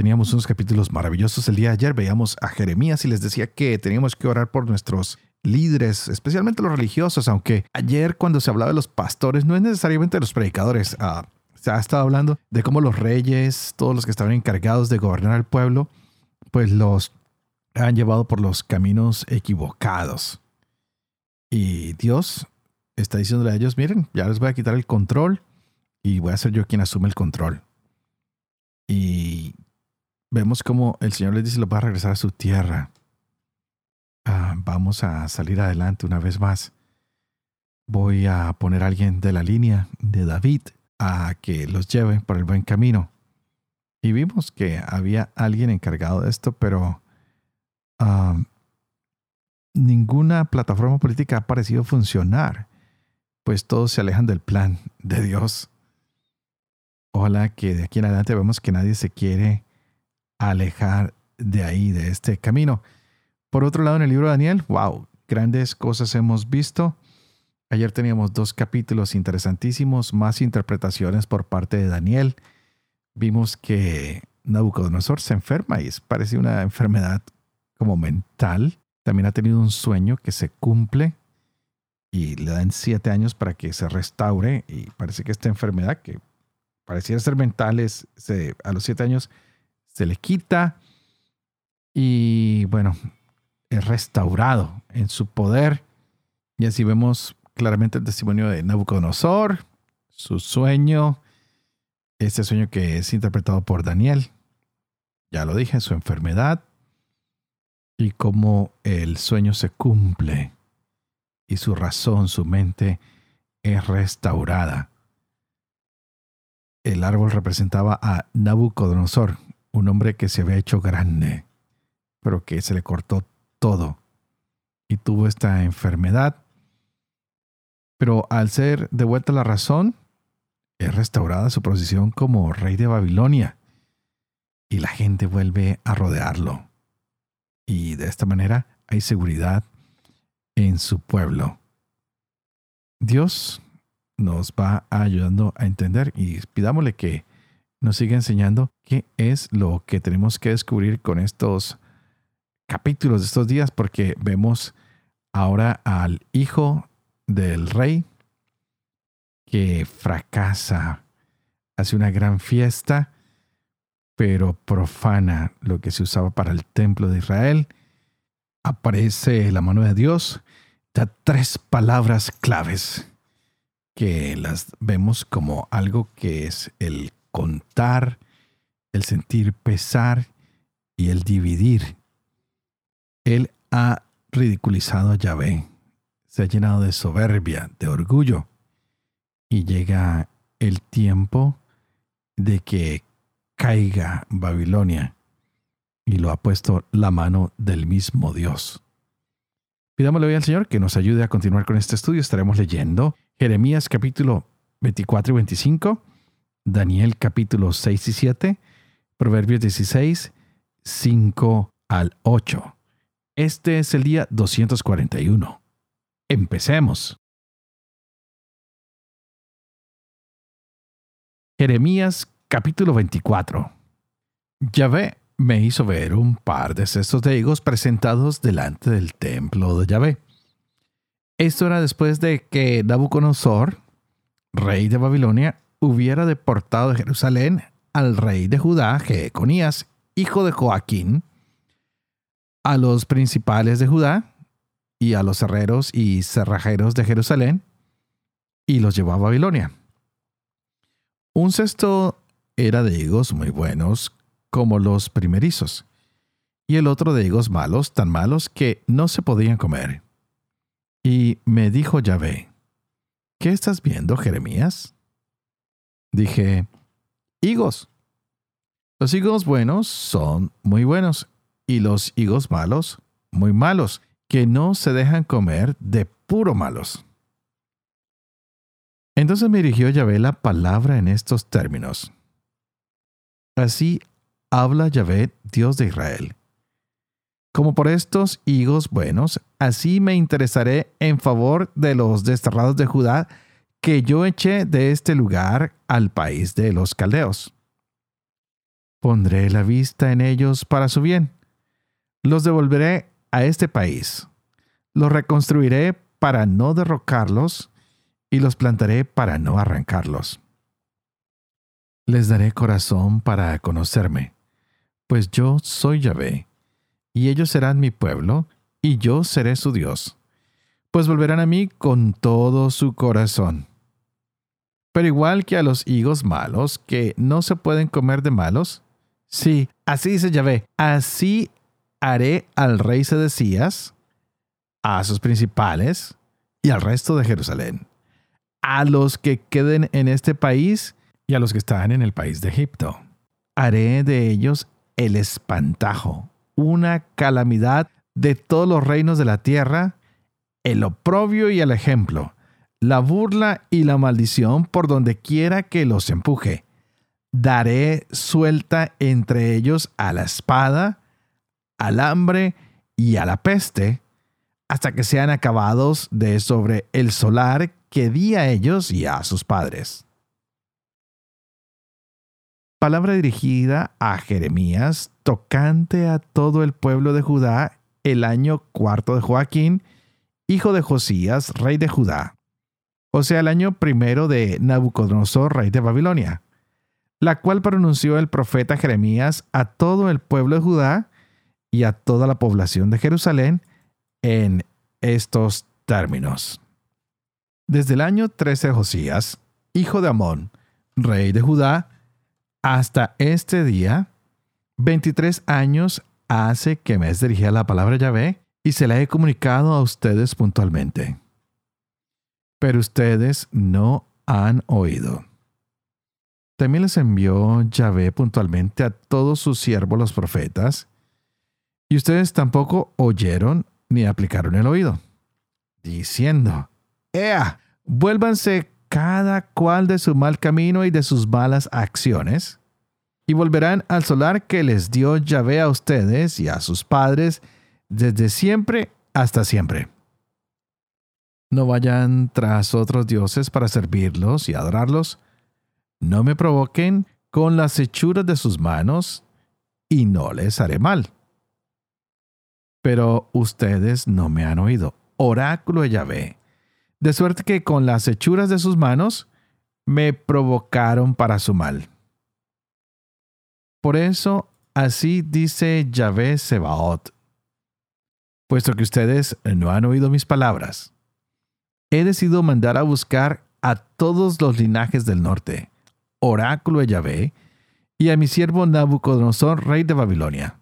Teníamos unos capítulos maravillosos el día de ayer, veíamos a Jeremías y les decía que teníamos que orar por nuestros líderes, especialmente los religiosos, aunque ayer cuando se hablaba de los pastores, no es necesariamente de los predicadores, ah, se ha estado hablando de cómo los reyes, todos los que estaban encargados de gobernar al pueblo, pues los han llevado por los caminos equivocados. Y Dios está diciéndole a ellos, miren, ya les voy a quitar el control y voy a ser yo quien asume el control. Y vemos como el Señor les dice, lo va a regresar a su tierra. Ah, vamos a salir adelante una vez más. Voy a poner a alguien de la línea de David a que los lleve por el buen camino. Y vimos que había alguien encargado de esto, pero ah, ninguna plataforma política ha parecido funcionar, pues todos se alejan del plan de Dios. Ojalá que de aquí en adelante vemos que nadie se quiere alejar de ahí, de este camino. Por otro lado, en el libro de Daniel, wow, grandes cosas hemos visto. Ayer teníamos dos capítulos interesantísimos, más interpretaciones por parte de Daniel. Vimos que Nabucodonosor se enferma y parece una enfermedad como mental. También ha tenido un sueño que se cumple y le dan siete años para que se restaure y parece que esta enfermedad que pareciera ser mental es, a los siete años se le quita y bueno, es restaurado en su poder. Y así vemos claramente el testimonio de Nabucodonosor, su sueño, este sueño que es interpretado por Daniel, ya lo dije, su enfermedad y cómo el sueño se cumple y su razón, su mente es restaurada. El árbol representaba a Nabucodonosor, un hombre que se había hecho grande, pero que se le cortó todo y tuvo esta enfermedad. Pero al ser devuelta la razón, es restaurada su posición como rey de Babilonia y la gente vuelve a rodearlo. Y de esta manera hay seguridad en su pueblo. Dios nos va ayudando a entender y pidámosle que nos siga enseñando qué es lo que tenemos que descubrir con estos capítulos de estos días, porque vemos ahora al hijo del rey que fracasa, hace una gran fiesta, pero profana lo que se usaba para el templo de Israel. Aparece la mano de Dios, da tres palabras claves que las vemos como algo que es el contar, el sentir pesar y el dividir. Él ha ridiculizado a Yahvé, se ha llenado de soberbia, de orgullo, y llega el tiempo de que caiga Babilonia, y lo ha puesto la mano del mismo Dios. Pidámosle hoy al Señor que nos ayude a continuar con este estudio. Estaremos leyendo Jeremías capítulo 24 y 25 Daniel capítulo 6 y 7, Proverbios 16, 5 al 8. Este es el día 241. Empecemos. Jeremías capítulo 24. Yahvé me hizo ver un par de cestos de higos presentados delante del templo de Yahvé. Esto era después de que Nabucodonosor, rey de Babilonia, hubiera deportado de Jerusalén al rey de Judá, Jeconías, hijo de Joaquín, a los principales de Judá y a los herreros y cerrajeros de Jerusalén, y los llevó a Babilonia. Un cesto era de higos muy buenos como los primerizos, y el otro de higos malos, tan malos que no se podían comer. Y me dijo Yahvé, ¿qué estás viendo, Jeremías? Dije, higos. Los higos buenos son muy buenos y los higos malos muy malos, que no se dejan comer de puro malos. Entonces me dirigió Yahvé la palabra en estos términos. Así habla Yahvé, Dios de Israel. Como por estos higos buenos, así me interesaré en favor de los desterrados de Judá que yo eché de este lugar al país de los caldeos. Pondré la vista en ellos para su bien. Los devolveré a este país. Los reconstruiré para no derrocarlos y los plantaré para no arrancarlos. Les daré corazón para conocerme, pues yo soy Yahvé, y ellos serán mi pueblo, y yo seré su Dios, pues volverán a mí con todo su corazón. Pero igual que a los higos malos, que no se pueden comer de malos, sí, así dice Yahvé, así haré al rey Sedecías, a sus principales y al resto de Jerusalén, a los que queden en este país y a los que están en el país de Egipto. Haré de ellos el espantajo, una calamidad de todos los reinos de la tierra, el oprobio y el ejemplo, la burla y la maldición por donde quiera que los empuje. Daré suelta entre ellos a la espada, al hambre y a la peste, hasta que sean acabados de sobre el solar que di a ellos y a sus padres. Palabra dirigida a Jeremías tocante a todo el pueblo de Judá el año cuarto de Joaquín, hijo de Josías, rey de Judá o sea, el año primero de Nabucodonosor, rey de Babilonia, la cual pronunció el profeta Jeremías a todo el pueblo de Judá y a toda la población de Jerusalén en estos términos. Desde el año 13 de Josías, hijo de Amón, rey de Judá, hasta este día, 23 años hace que me dirigía la palabra Yahvé y se la he comunicado a ustedes puntualmente pero ustedes no han oído. También les envió Yahvé puntualmente a todos sus siervos los profetas, y ustedes tampoco oyeron ni aplicaron el oído, diciendo, Ea, vuélvanse cada cual de su mal camino y de sus malas acciones, y volverán al solar que les dio Yahvé a ustedes y a sus padres desde siempre hasta siempre. No vayan tras otros dioses para servirlos y adorarlos. No me provoquen con las hechuras de sus manos, y no les haré mal. Pero ustedes no me han oído. Oráculo de Yahvé. De suerte que con las hechuras de sus manos me provocaron para su mal. Por eso, así dice Yahvé Sebaot. Puesto que ustedes no han oído mis palabras, he decidido mandar a buscar a todos los linajes del norte, oráculo de Yahvé, y a mi siervo Nabucodonosor, rey de Babilonia.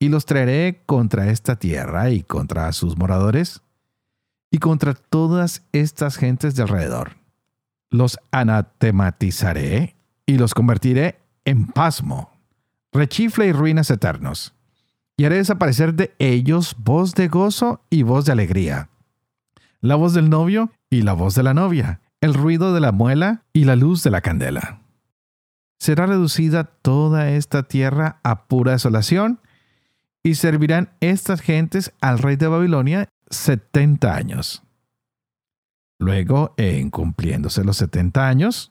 Y los traeré contra esta tierra y contra sus moradores, y contra todas estas gentes de alrededor. Los anatematizaré y los convertiré en pasmo, rechifle y ruinas eternos. Y haré desaparecer de ellos voz de gozo y voz de alegría la voz del novio y la voz de la novia, el ruido de la muela y la luz de la candela. Será reducida toda esta tierra a pura desolación, y servirán estas gentes al rey de Babilonia setenta años. Luego, en cumpliéndose los setenta años,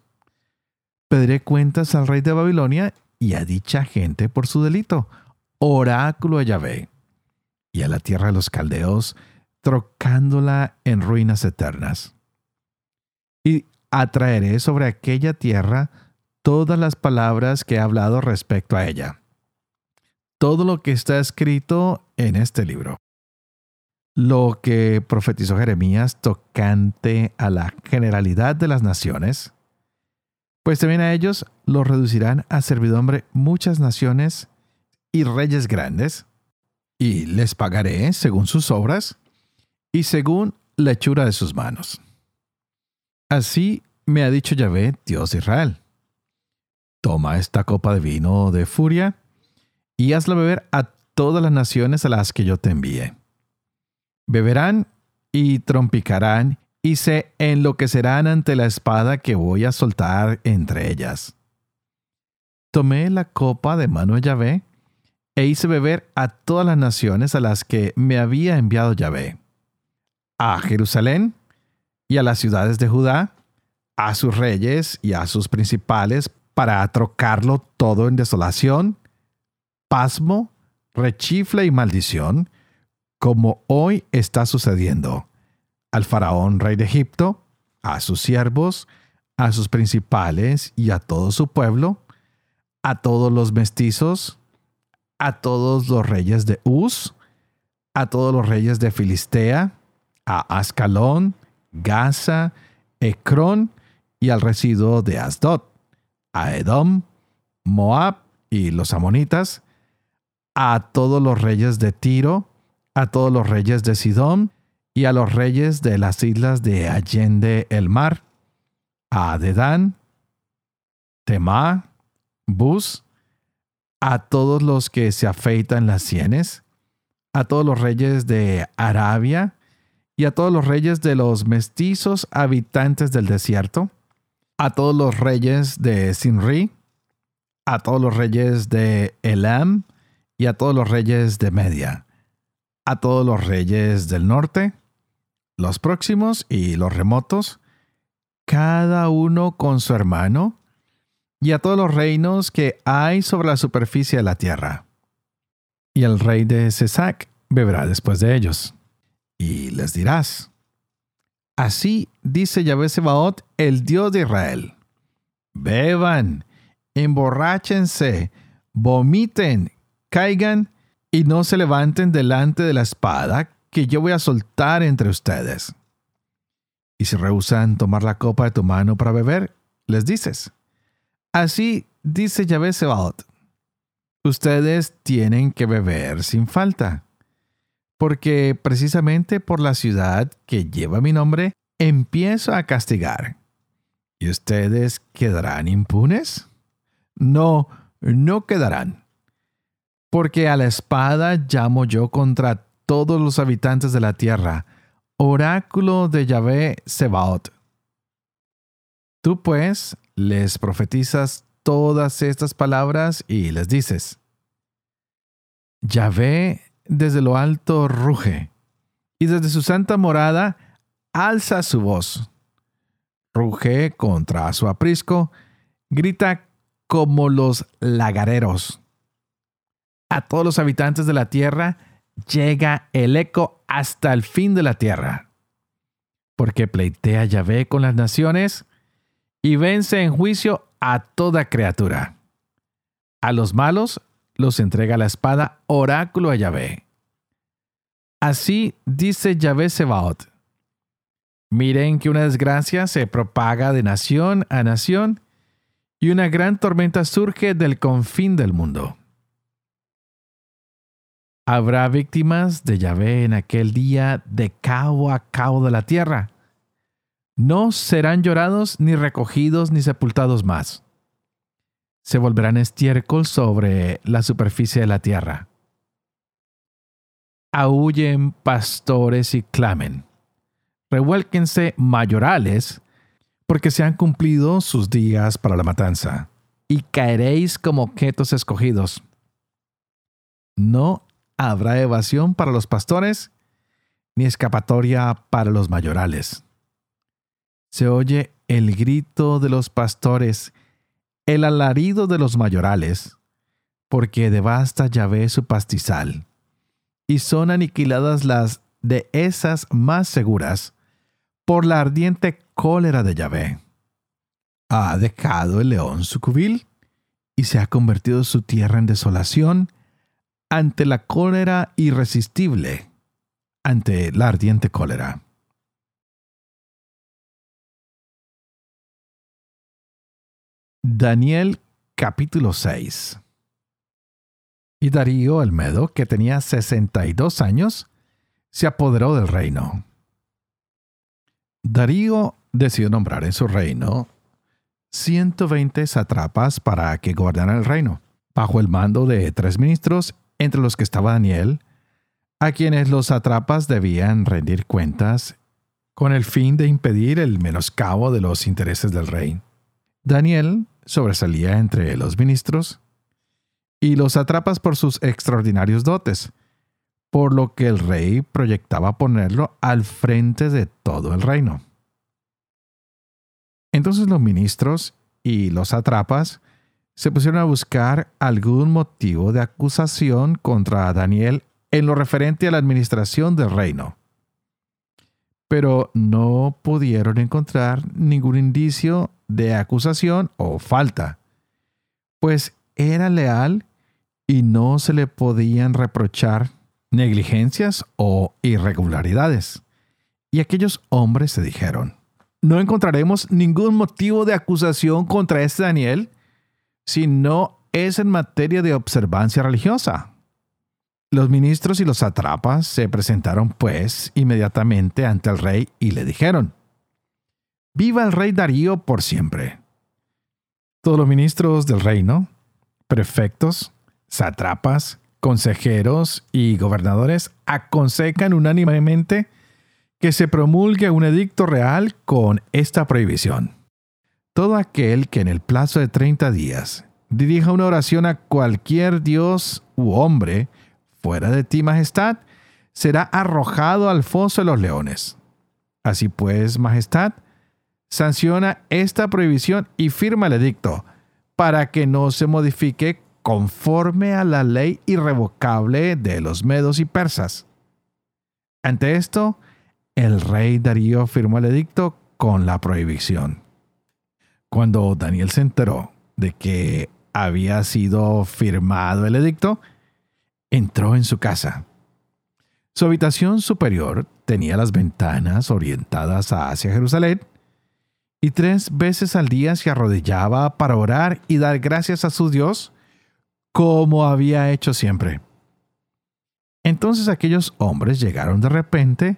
pediré cuentas al rey de Babilonia y a dicha gente por su delito, oráculo de Yahvé, y a la tierra de los caldeos trocándola en ruinas eternas. Y atraeré sobre aquella tierra todas las palabras que he hablado respecto a ella. Todo lo que está escrito en este libro. Lo que profetizó Jeremías tocante a la generalidad de las naciones, pues también a ellos los reducirán a servidumbre muchas naciones y reyes grandes, y les pagaré según sus obras, y según la hechura de sus manos. Así me ha dicho Yahvé, Dios de Israel. toma esta copa de vino de furia y hazla beber a todas las naciones a las que yo te envíe. Beberán y trompicarán y se enloquecerán ante la espada que voy a soltar entre ellas. Tomé la copa de mano de Yahvé e hice beber a todas las naciones a las que me había enviado Yahvé. A Jerusalén y a las ciudades de Judá, a sus reyes y a sus principales para trocarlo todo en desolación, pasmo, rechifle y maldición, como hoy está sucediendo. Al faraón rey de Egipto, a sus siervos, a sus principales y a todo su pueblo, a todos los mestizos, a todos los reyes de Uz, a todos los reyes de Filistea, a Ascalón, Gaza, Ecrón y al residuo de Asdod, a Edom, Moab y los amonitas, a todos los reyes de Tiro, a todos los reyes de Sidón y a los reyes de las islas de Allende el mar, a Dedán, Temá, Bus, a todos los que se afeitan las sienes, a todos los reyes de Arabia y a todos los reyes de los mestizos habitantes del desierto, a todos los reyes de Sinri, a todos los reyes de Elam y a todos los reyes de Media, a todos los reyes del norte, los próximos y los remotos, cada uno con su hermano, y a todos los reinos que hay sobre la superficie de la tierra. Y el rey de Cesac beberá después de ellos. Y les dirás, así dice Yahvé Sebaot, el Dios de Israel, beban, emborráchense, vomiten, caigan y no se levanten delante de la espada que yo voy a soltar entre ustedes. Y si rehusan tomar la copa de tu mano para beber, les dices, Así dice Yahvé Sebaot, ustedes tienen que beber sin falta, porque precisamente por la ciudad que lleva mi nombre, empiezo a castigar. ¿Y ustedes quedarán impunes? No, no quedarán. Porque a la espada llamo yo contra todos los habitantes de la tierra, oráculo de Yahvé Sebaot. Tú pues les profetizas todas estas palabras y les dices, Yahvé desde lo alto ruge, y desde su santa morada alza su voz. Ruge contra su aprisco, grita como los lagareros. A todos los habitantes de la tierra llega el eco hasta el fin de la tierra. Porque pleitea Yahvé con las naciones y vence en juicio a toda criatura. A los malos los entrega la espada oráculo a Yahvé. Así dice Yahvé Sebaot. Miren que una desgracia se propaga de nación a nación y una gran tormenta surge del confín del mundo. Habrá víctimas de Yahvé en aquel día de cabo a cabo de la tierra no serán llorados, ni recogidos, ni sepultados más. Se volverán estiércol sobre la superficie de la tierra. Aúllen pastores y clamen. Revuélquense mayorales, porque se han cumplido sus días para la matanza, y caeréis como objetos escogidos. No habrá evasión para los pastores, ni escapatoria para los mayorales se oye el grito de los pastores, el alarido de los mayorales, porque devasta Yahvé su pastizal, y son aniquiladas las de esas más seguras por la ardiente cólera de Yahvé. Ha dejado el león su cubil y se ha convertido su tierra en desolación ante la cólera irresistible, ante la ardiente cólera. Daniel capítulo 6 Y Darío el Medo, que tenía 62 años, se apoderó del reino. Darío decidió nombrar en su reino 120 satrapas para que gobernaran el reino, bajo el mando de tres ministros, entre los que estaba Daniel, a quienes los satrapas debían rendir cuentas con el fin de impedir el menoscabo de los intereses del rey. Daniel sobresalía entre los ministros y los satrapas por sus extraordinarios dotes, por lo que el rey proyectaba ponerlo al frente de todo el reino. Entonces los ministros y los atrapas se pusieron a buscar algún motivo de acusación contra Daniel en lo referente a la administración del reino. Pero no pudieron encontrar ningún indicio de acusación o falta, pues era leal y no se le podían reprochar negligencias o irregularidades. Y aquellos hombres se dijeron, no encontraremos ningún motivo de acusación contra este Daniel si no es en materia de observancia religiosa. Los ministros y los atrapas se presentaron pues inmediatamente ante el rey y le dijeron, Viva el rey Darío por siempre. Todos los ministros del reino, prefectos, satrapas, consejeros y gobernadores aconsejan unánimemente que se promulgue un edicto real con esta prohibición. Todo aquel que en el plazo de 30 días dirija una oración a cualquier dios u hombre fuera de ti, majestad, será arrojado al foso de los leones. Así pues, majestad, sanciona esta prohibición y firma el edicto para que no se modifique conforme a la ley irrevocable de los medos y persas. Ante esto, el rey Darío firmó el edicto con la prohibición. Cuando Daniel se enteró de que había sido firmado el edicto, entró en su casa. Su habitación superior tenía las ventanas orientadas hacia Jerusalén y tres veces al día se arrodillaba para orar y dar gracias a su Dios como había hecho siempre. Entonces aquellos hombres llegaron de repente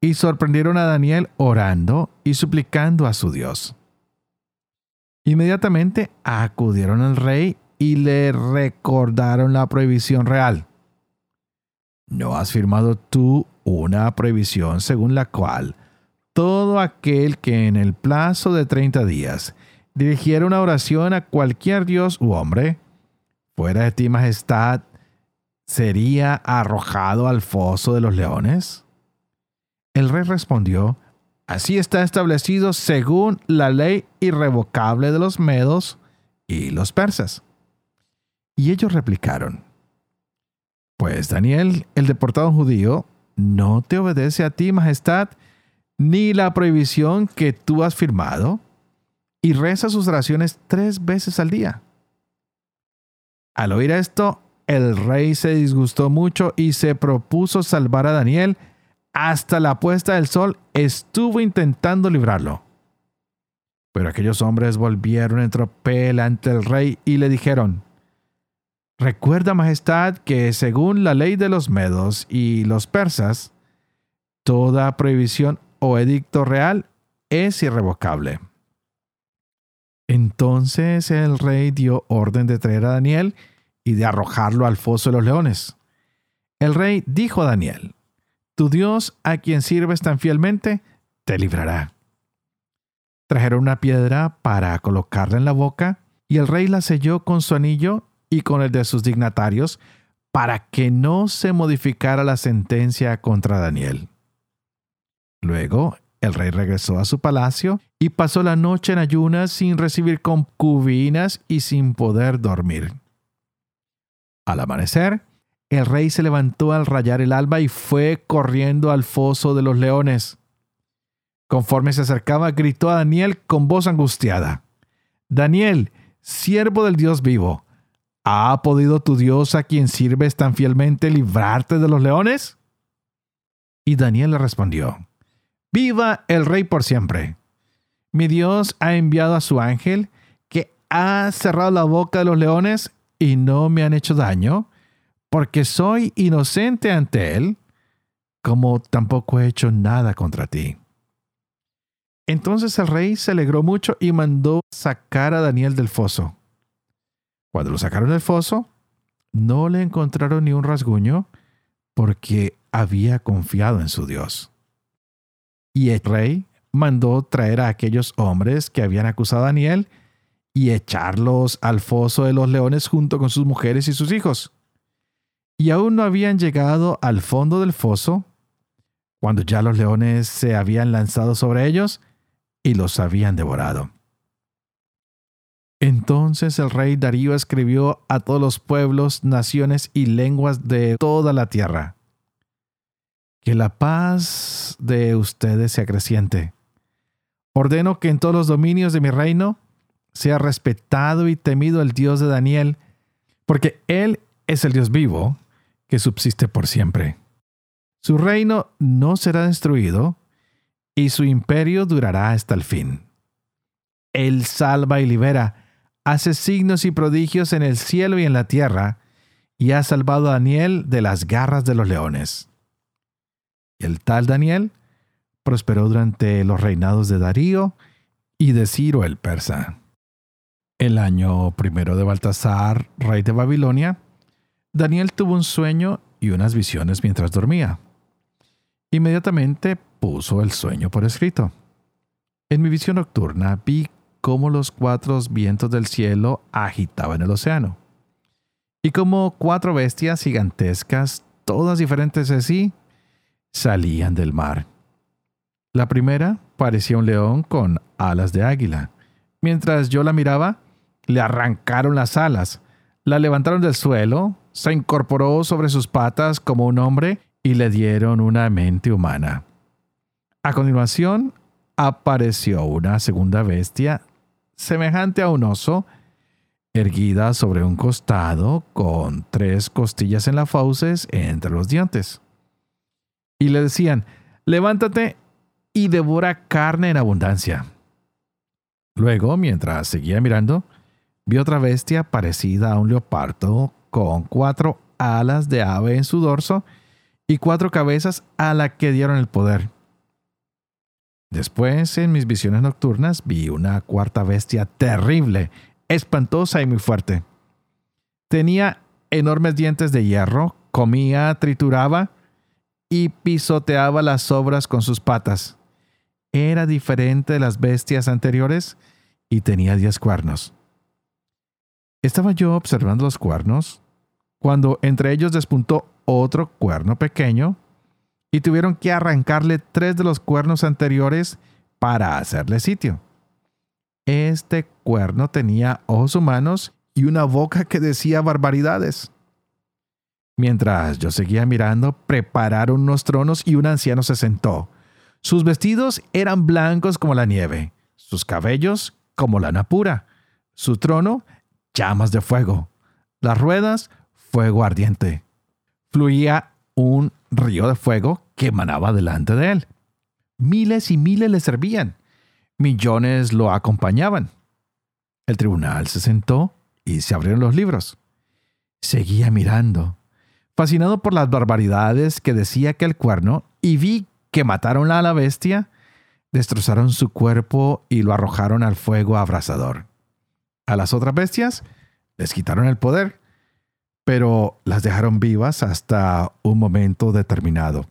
y sorprendieron a Daniel orando y suplicando a su Dios. Inmediatamente acudieron al rey y le recordaron la prohibición real. ¿No has firmado tú una prohibición según la cual todo aquel que en el plazo de 30 días dirigiera una oración a cualquier dios u hombre, fuera de ti majestad, sería arrojado al foso de los leones? El rey respondió, Así está establecido según la ley irrevocable de los medos y los persas. Y ellos replicaron, Pues Daniel, el deportado judío, no te obedece a ti, majestad, ni la prohibición que tú has firmado, y reza sus oraciones tres veces al día. Al oír esto, el rey se disgustó mucho y se propuso salvar a Daniel hasta la puesta del sol estuvo intentando librarlo. Pero aquellos hombres volvieron en tropel ante el rey y le dijeron, Recuerda, Majestad, que según la ley de los medos y los persas, toda prohibición o edicto real es irrevocable. Entonces el rey dio orden de traer a Daniel y de arrojarlo al foso de los leones. El rey dijo a Daniel, tu Dios, a quien sirves tan fielmente, te librará. Trajeron una piedra para colocarla en la boca, y el rey la selló con su anillo y con el de sus dignatarios, para que no se modificara la sentencia contra Daniel. Luego el rey regresó a su palacio y pasó la noche en ayunas sin recibir concubinas y sin poder dormir. Al amanecer, el rey se levantó al rayar el alba y fue corriendo al foso de los leones. Conforme se acercaba, gritó a Daniel con voz angustiada. Daniel, siervo del Dios vivo, ¿ha podido tu Dios a quien sirves tan fielmente librarte de los leones? Y Daniel le respondió, Viva el rey por siempre. Mi Dios ha enviado a su ángel que ha cerrado la boca de los leones y no me han hecho daño porque soy inocente ante Él, como tampoco he hecho nada contra ti. Entonces el rey se alegró mucho y mandó sacar a Daniel del foso. Cuando lo sacaron del foso, no le encontraron ni un rasguño porque había confiado en su Dios. Y el rey mandó traer a aquellos hombres que habían acusado a Daniel y echarlos al foso de los leones junto con sus mujeres y sus hijos. Y aún no habían llegado al fondo del foso cuando ya los leones se habían lanzado sobre ellos y los habían devorado. Entonces el rey Darío escribió a todos los pueblos, naciones y lenguas de toda la tierra. Que la paz de ustedes sea creciente. Ordeno que en todos los dominios de mi reino sea respetado y temido el Dios de Daniel, porque Él es el Dios vivo que subsiste por siempre. Su reino no será destruido y su imperio durará hasta el fin. Él salva y libera, hace signos y prodigios en el cielo y en la tierra, y ha salvado a Daniel de las garras de los leones. El tal Daniel prosperó durante los reinados de Darío y de Ciro el persa. El año primero de Baltasar, rey de Babilonia, Daniel tuvo un sueño y unas visiones mientras dormía. Inmediatamente puso el sueño por escrito. En mi visión nocturna vi cómo los cuatro vientos del cielo agitaban el océano, y como cuatro bestias gigantescas, todas diferentes de sí, salían del mar. La primera parecía un león con alas de águila. Mientras yo la miraba, le arrancaron las alas, la levantaron del suelo, se incorporó sobre sus patas como un hombre y le dieron una mente humana. A continuación, apareció una segunda bestia semejante a un oso, erguida sobre un costado con tres costillas en las fauces entre los dientes. Y le decían, levántate y devora carne en abundancia. Luego, mientras seguía mirando, vi otra bestia parecida a un leopardo con cuatro alas de ave en su dorso y cuatro cabezas a la que dieron el poder. Después, en mis visiones nocturnas, vi una cuarta bestia terrible, espantosa y muy fuerte. Tenía enormes dientes de hierro, comía, trituraba y pisoteaba las obras con sus patas. Era diferente de las bestias anteriores y tenía diez cuernos. Estaba yo observando los cuernos cuando entre ellos despuntó otro cuerno pequeño y tuvieron que arrancarle tres de los cuernos anteriores para hacerle sitio. Este cuerno tenía ojos humanos y una boca que decía barbaridades. Mientras yo seguía mirando, prepararon unos tronos y un anciano se sentó. Sus vestidos eran blancos como la nieve, sus cabellos como lana pura, su trono llamas de fuego, las ruedas fuego ardiente fluía un río de fuego que emanaba delante de él. Miles y miles le servían. Millones lo acompañaban. El tribunal se sentó y se abrieron los libros. Seguía mirando, fascinado por las barbaridades que decía aquel cuerno, y vi que mataron a la bestia, destrozaron su cuerpo y lo arrojaron al fuego abrasador. A las otras bestias les quitaron el poder pero las dejaron vivas hasta un momento determinado.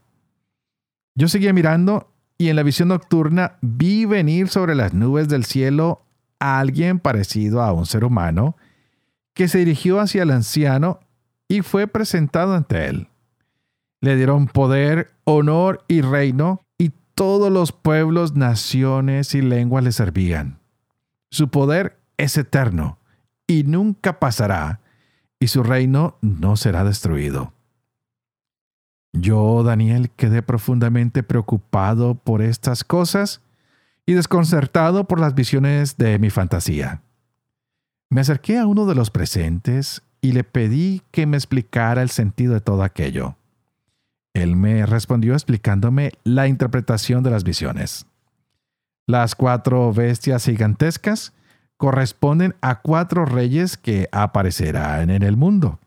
Yo seguía mirando y en la visión nocturna vi venir sobre las nubes del cielo a alguien parecido a un ser humano que se dirigió hacia el anciano y fue presentado ante él. Le dieron poder, honor y reino, y todos los pueblos, naciones y lenguas le servían. Su poder es eterno y nunca pasará y su reino no será destruido. Yo, Daniel, quedé profundamente preocupado por estas cosas y desconcertado por las visiones de mi fantasía. Me acerqué a uno de los presentes y le pedí que me explicara el sentido de todo aquello. Él me respondió explicándome la interpretación de las visiones. Las cuatro bestias gigantescas corresponden a cuatro reyes que aparecerán en el mundo.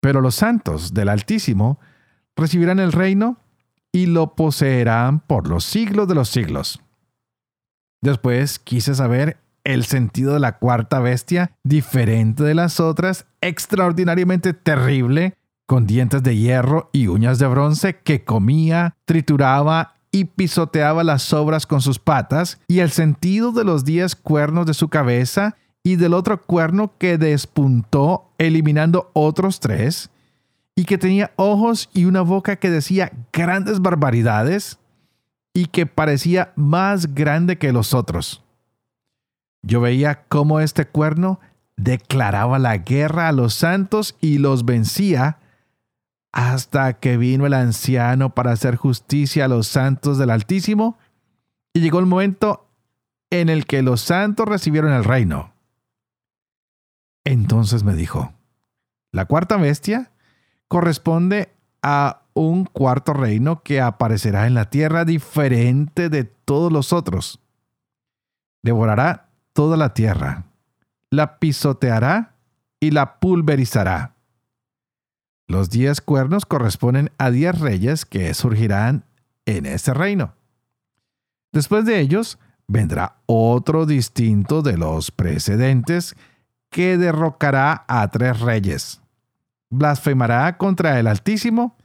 Pero los santos del Altísimo recibirán el reino y lo poseerán por los siglos de los siglos. Después quise saber el sentido de la cuarta bestia, diferente de las otras, extraordinariamente terrible, con dientes de hierro y uñas de bronce, que comía, trituraba y pisoteaba las sobras con sus patas, y el sentido de los diez cuernos de su cabeza, y del otro cuerno que despuntó, eliminando otros tres, y que tenía ojos y una boca que decía grandes barbaridades, y que parecía más grande que los otros. Yo veía cómo este cuerno declaraba la guerra a los santos y los vencía, hasta que vino el anciano para hacer justicia a los santos del Altísimo, y llegó el momento en el que los santos recibieron el reino. Entonces me dijo, la cuarta bestia corresponde a un cuarto reino que aparecerá en la tierra diferente de todos los otros. Devorará toda la tierra, la pisoteará y la pulverizará. Los diez cuernos corresponden a diez reyes que surgirán en ese reino. Después de ellos vendrá otro distinto de los precedentes que derrocará a tres reyes. Blasfemará contra el Altísimo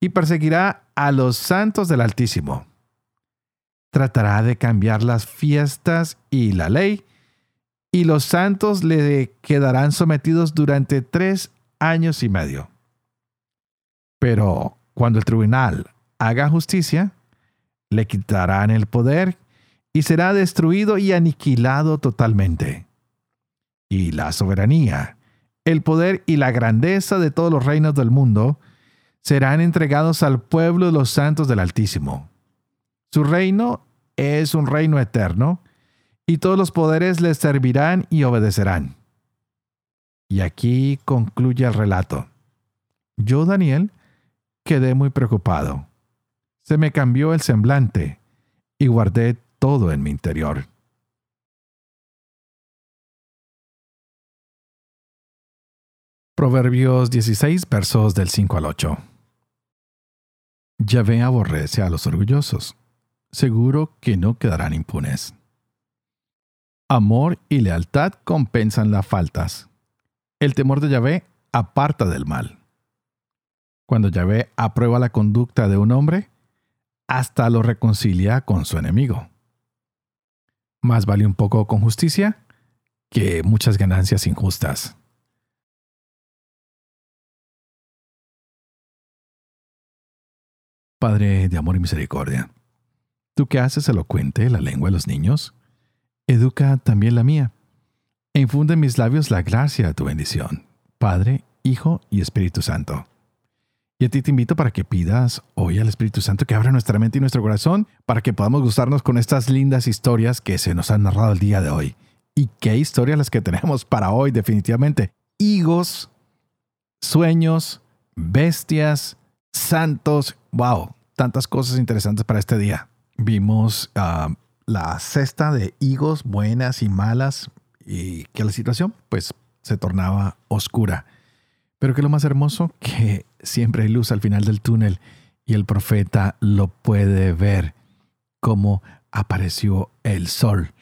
y perseguirá a los santos del Altísimo tratará de cambiar las fiestas y la ley, y los santos le quedarán sometidos durante tres años y medio. Pero cuando el tribunal haga justicia, le quitarán el poder y será destruido y aniquilado totalmente. Y la soberanía, el poder y la grandeza de todos los reinos del mundo serán entregados al pueblo de los santos del Altísimo. Su reino es un reino eterno, y todos los poderes les servirán y obedecerán. Y aquí concluye el relato. Yo, Daniel, quedé muy preocupado. Se me cambió el semblante y guardé todo en mi interior. Proverbios 16, versos del 5 al 8. Yahvé aborrece a los orgullosos seguro que no quedarán impunes. Amor y lealtad compensan las faltas. El temor de Yahvé aparta del mal. Cuando Yahvé aprueba la conducta de un hombre, hasta lo reconcilia con su enemigo. Más vale un poco con justicia que muchas ganancias injustas. Padre de amor y misericordia Tú que haces elocuente la lengua de los niños, educa también la mía, e infunde en mis labios la gracia de tu bendición, Padre, Hijo y Espíritu Santo. Y a ti te invito para que pidas hoy al Espíritu Santo que abra nuestra mente y nuestro corazón para que podamos gustarnos con estas lindas historias que se nos han narrado el día de hoy. Y qué historias las que tenemos para hoy definitivamente. Higos, sueños, bestias, santos, wow, tantas cosas interesantes para este día vimos ah, la cesta de higos buenas y malas y que la situación pues se tornaba oscura. Pero que lo más hermoso, que siempre hay luz al final del túnel y el profeta lo puede ver como apareció el sol.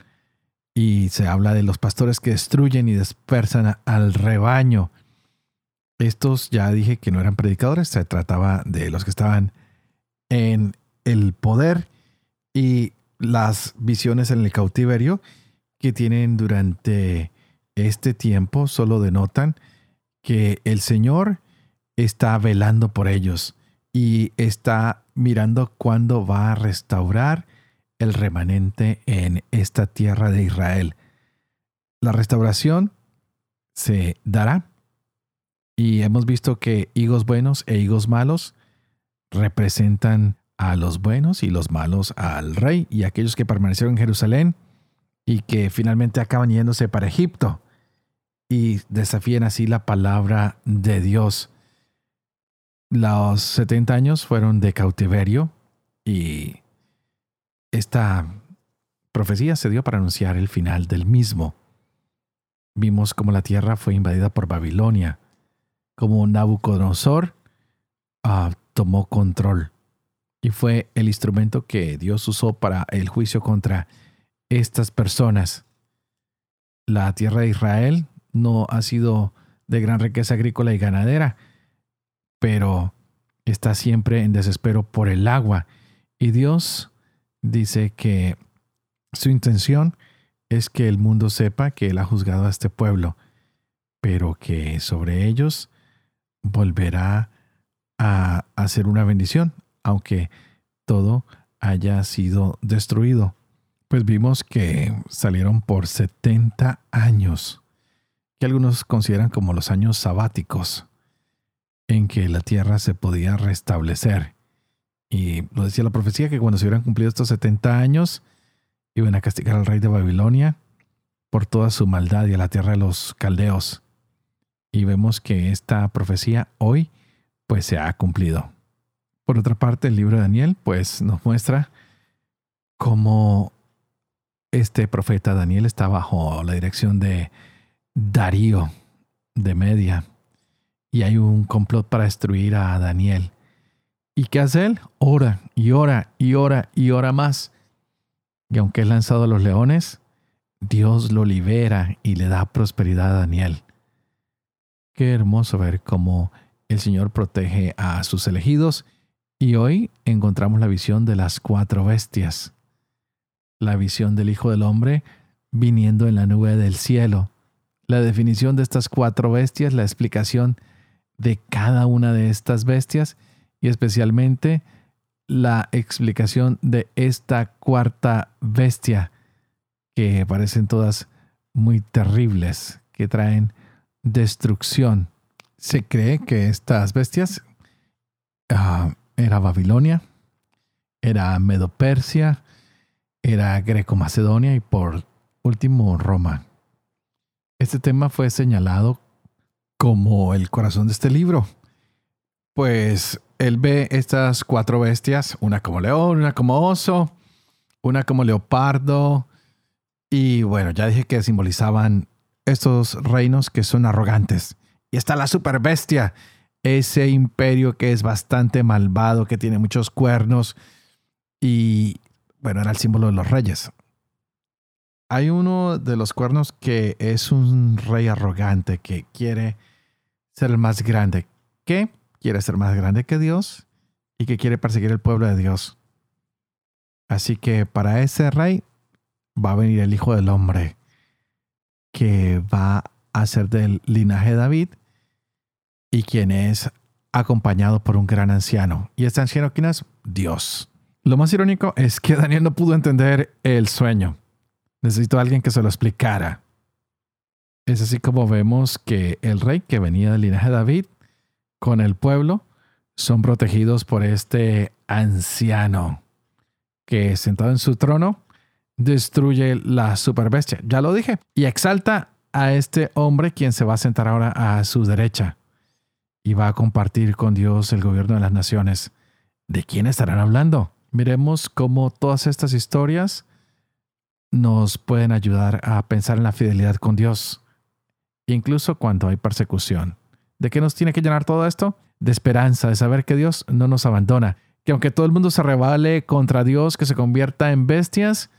Y se habla de los pastores que destruyen y dispersan al rebaño. Estos ya dije que no eran predicadores, se trataba de los que estaban en el poder y las visiones en el cautiverio que tienen durante este tiempo solo denotan que el Señor está velando por ellos y está mirando cuándo va a restaurar el remanente en esta tierra de Israel. La restauración se dará y hemos visto que higos buenos e higos malos representan a los buenos y los malos al rey y aquellos que permanecieron en Jerusalén y que finalmente acaban yéndose para Egipto y desafían así la palabra de Dios. Los 70 años fueron de cautiverio y esta profecía se dio para anunciar el final del mismo. Vimos cómo la tierra fue invadida por Babilonia, como Nabucodonosor ah, tomó control y fue el instrumento que Dios usó para el juicio contra estas personas. La tierra de Israel no ha sido de gran riqueza agrícola y ganadera, pero está siempre en desespero por el agua. Y Dios dice que su intención es que el mundo sepa que Él ha juzgado a este pueblo, pero que sobre ellos volverá a hacer una bendición, aunque todo haya sido destruido. Pues vimos que salieron por 70 años, que algunos consideran como los años sabáticos, en que la tierra se podía restablecer. Y lo decía la profecía que cuando se hubieran cumplido estos 70 años, iban a castigar al rey de Babilonia por toda su maldad y a la tierra de los caldeos. Y vemos que esta profecía hoy pues se ha cumplido. Por otra parte, el libro de Daniel pues nos muestra cómo este profeta Daniel está bajo la dirección de Darío de Media y hay un complot para destruir a Daniel. ¿Y qué hace él? Ora y ora y ora y ora más. Y aunque es lanzado a los leones, Dios lo libera y le da prosperidad a Daniel. Qué hermoso ver cómo el Señor protege a sus elegidos y hoy encontramos la visión de las cuatro bestias. La visión del Hijo del Hombre viniendo en la nube del cielo. La definición de estas cuatro bestias, la explicación de cada una de estas bestias y especialmente la explicación de esta cuarta bestia que parecen todas muy terribles, que traen destrucción. Se cree que estas bestias uh, era Babilonia, era Medo-Persia, era Greco-Macedonia y por último Roma. Este tema fue señalado como el corazón de este libro, pues él ve estas cuatro bestias, una como león, una como oso, una como leopardo, y bueno, ya dije que simbolizaban estos reinos que son arrogantes. Y está la super bestia, ese imperio que es bastante malvado, que tiene muchos cuernos y bueno, era el símbolo de los reyes. Hay uno de los cuernos que es un rey arrogante que quiere ser el más grande, que quiere ser más grande que Dios y que quiere perseguir el pueblo de Dios. Así que para ese rey va a venir el Hijo del Hombre, que va a ser del linaje de David y quien es acompañado por un gran anciano. ¿Y este anciano quién es? Dios. Lo más irónico es que Daniel no pudo entender el sueño. Necesitó a alguien que se lo explicara. Es así como vemos que el rey que venía del linaje de David con el pueblo son protegidos por este anciano que sentado en su trono destruye la superbestia. Ya lo dije. Y exalta a este hombre quien se va a sentar ahora a su derecha y va a compartir con Dios el gobierno de las naciones. ¿De quién estarán hablando? Miremos cómo todas estas historias nos pueden ayudar a pensar en la fidelidad con Dios, incluso cuando hay persecución. ¿De qué nos tiene que llenar todo esto? De esperanza, de saber que Dios no nos abandona, que aunque todo el mundo se revale contra Dios, que se convierta en bestias,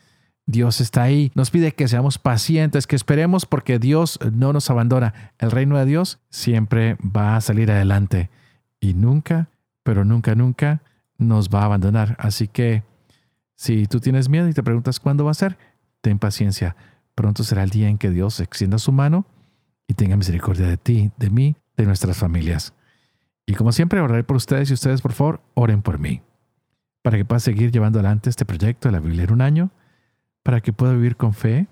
Dios está ahí. Nos pide que seamos pacientes, que esperemos porque Dios no nos abandona. El reino de Dios siempre va a salir adelante y nunca, pero nunca, nunca nos va a abandonar. Así que si tú tienes miedo y te preguntas cuándo va a ser, ten paciencia. Pronto será el día en que Dios extienda su mano y tenga misericordia de ti, de mí, de nuestras familias. Y como siempre, oraré por ustedes y ustedes, por favor, oren por mí. Para que pueda seguir llevando adelante este proyecto de la Biblia en un año para que pueda vivir con fe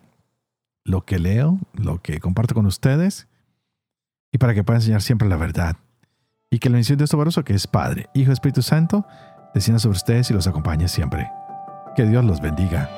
lo que leo, lo que comparto con ustedes y para que pueda enseñar siempre la verdad. Y que la bendición de Dios que es Padre, Hijo Espíritu Santo, descienda sobre ustedes y los acompañe siempre. Que Dios los bendiga.